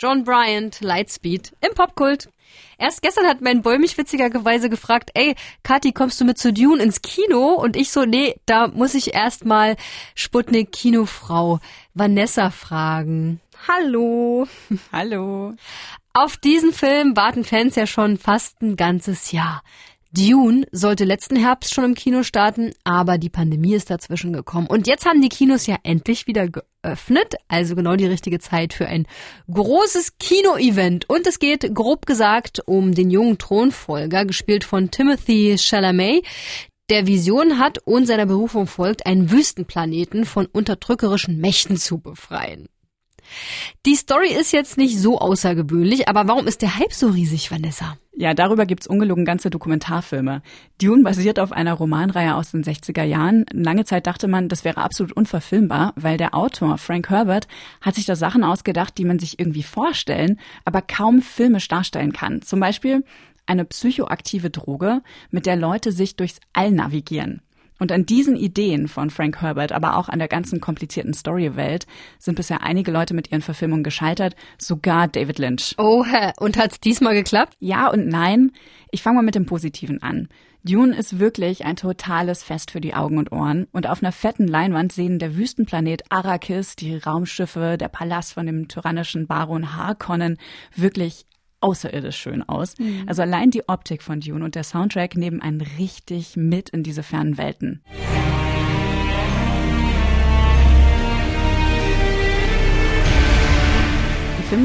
John Bryant, Lightspeed im Popkult. Erst gestern hat mein Boy mich witzigerweise gefragt, ey, Kathi, kommst du mit zu Dune ins Kino? Und ich so, nee, da muss ich erstmal Sputnik Kinofrau Vanessa fragen. Hallo. Hallo. Auf diesen Film warten Fans ja schon fast ein ganzes Jahr. Dune sollte letzten Herbst schon im Kino starten, aber die Pandemie ist dazwischen gekommen. Und jetzt haben die Kinos ja endlich wieder geöffnet, also genau die richtige Zeit für ein großes Kino-Event. Und es geht grob gesagt um den jungen Thronfolger, gespielt von Timothy Chalamet, der Vision hat und seiner Berufung folgt, einen Wüstenplaneten von unterdrückerischen Mächten zu befreien. Die Story ist jetzt nicht so außergewöhnlich, aber warum ist der Hype so riesig, Vanessa? Ja, darüber gibt's ungelogen ganze Dokumentarfilme. Dune basiert auf einer Romanreihe aus den 60er Jahren. Lange Zeit dachte man, das wäre absolut unverfilmbar, weil der Autor Frank Herbert hat sich da Sachen ausgedacht, die man sich irgendwie vorstellen, aber kaum filmisch darstellen kann. Zum Beispiel eine psychoaktive Droge, mit der Leute sich durchs All navigieren. Und an diesen Ideen von Frank Herbert, aber auch an der ganzen komplizierten Storywelt, sind bisher einige Leute mit ihren Verfilmungen gescheitert, sogar David Lynch. Oh, und hat's diesmal geklappt? Ja und nein. Ich fange mal mit dem Positiven an. Dune ist wirklich ein totales Fest für die Augen und Ohren. Und auf einer fetten Leinwand sehen der Wüstenplanet Arrakis, die Raumschiffe, der Palast von dem tyrannischen Baron Harkonnen wirklich außerirdisch schön aus. Mhm. Also allein die Optik von Dune und der Soundtrack nehmen einen richtig mit in diese fernen Welten.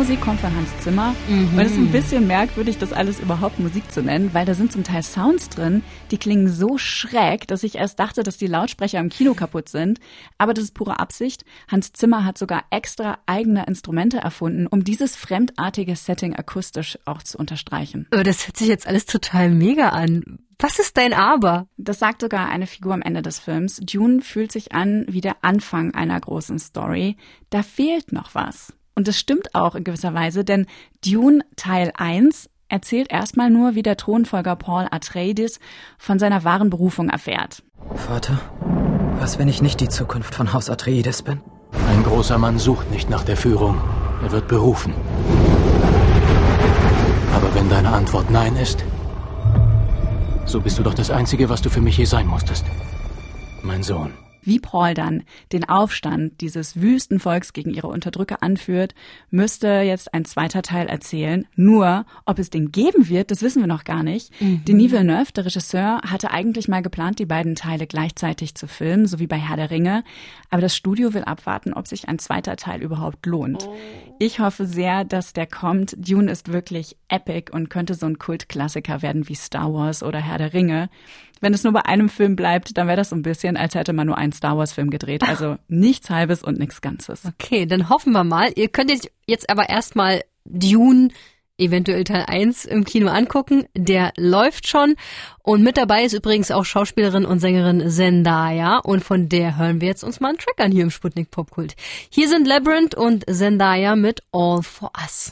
Filmmusik kommt von Hans Zimmer. Mhm. Und es ist ein bisschen merkwürdig, das alles überhaupt Musik zu nennen, weil da sind zum Teil Sounds drin, die klingen so schräg, dass ich erst dachte, dass die Lautsprecher im Kino kaputt sind. Aber das ist pure Absicht. Hans Zimmer hat sogar extra eigene Instrumente erfunden, um dieses fremdartige Setting akustisch auch zu unterstreichen. Aber das hört sich jetzt alles total mega an. Was ist dein Aber? Das sagt sogar eine Figur am Ende des Films. Dune fühlt sich an wie der Anfang einer großen Story. Da fehlt noch was. Und das stimmt auch in gewisser Weise, denn Dune Teil 1 erzählt erstmal nur, wie der Thronfolger Paul Atreides von seiner wahren Berufung erfährt. Vater, was, wenn ich nicht die Zukunft von Haus Atreides bin? Ein großer Mann sucht nicht nach der Führung. Er wird berufen. Aber wenn deine Antwort Nein ist, so bist du doch das Einzige, was du für mich je sein musstest. Mein Sohn wie Paul dann den Aufstand dieses Wüstenvolks gegen ihre Unterdrücker anführt, müsste jetzt ein zweiter Teil erzählen. Nur, ob es den geben wird, das wissen wir noch gar nicht. Mhm. Denis Villeneuve, der Regisseur, hatte eigentlich mal geplant, die beiden Teile gleichzeitig zu filmen, so wie bei Herr der Ringe. Aber das Studio will abwarten, ob sich ein zweiter Teil überhaupt lohnt. Oh. Ich hoffe sehr, dass der kommt. Dune ist wirklich epic und könnte so ein Kultklassiker werden wie Star Wars oder Herr der Ringe. Wenn es nur bei einem Film bleibt, dann wäre das so ein bisschen, als hätte man nur einen Star Wars Film gedreht. Also nichts Halbes und nichts Ganzes. Okay, dann hoffen wir mal. Ihr könnt jetzt aber erstmal Dune eventuell Teil 1 im Kino angucken. Der läuft schon. Und mit dabei ist übrigens auch Schauspielerin und Sängerin Zendaya. Und von der hören wir jetzt uns mal einen Track an hier im Sputnik Popkult. Hier sind Labyrinth und Zendaya mit All for Us.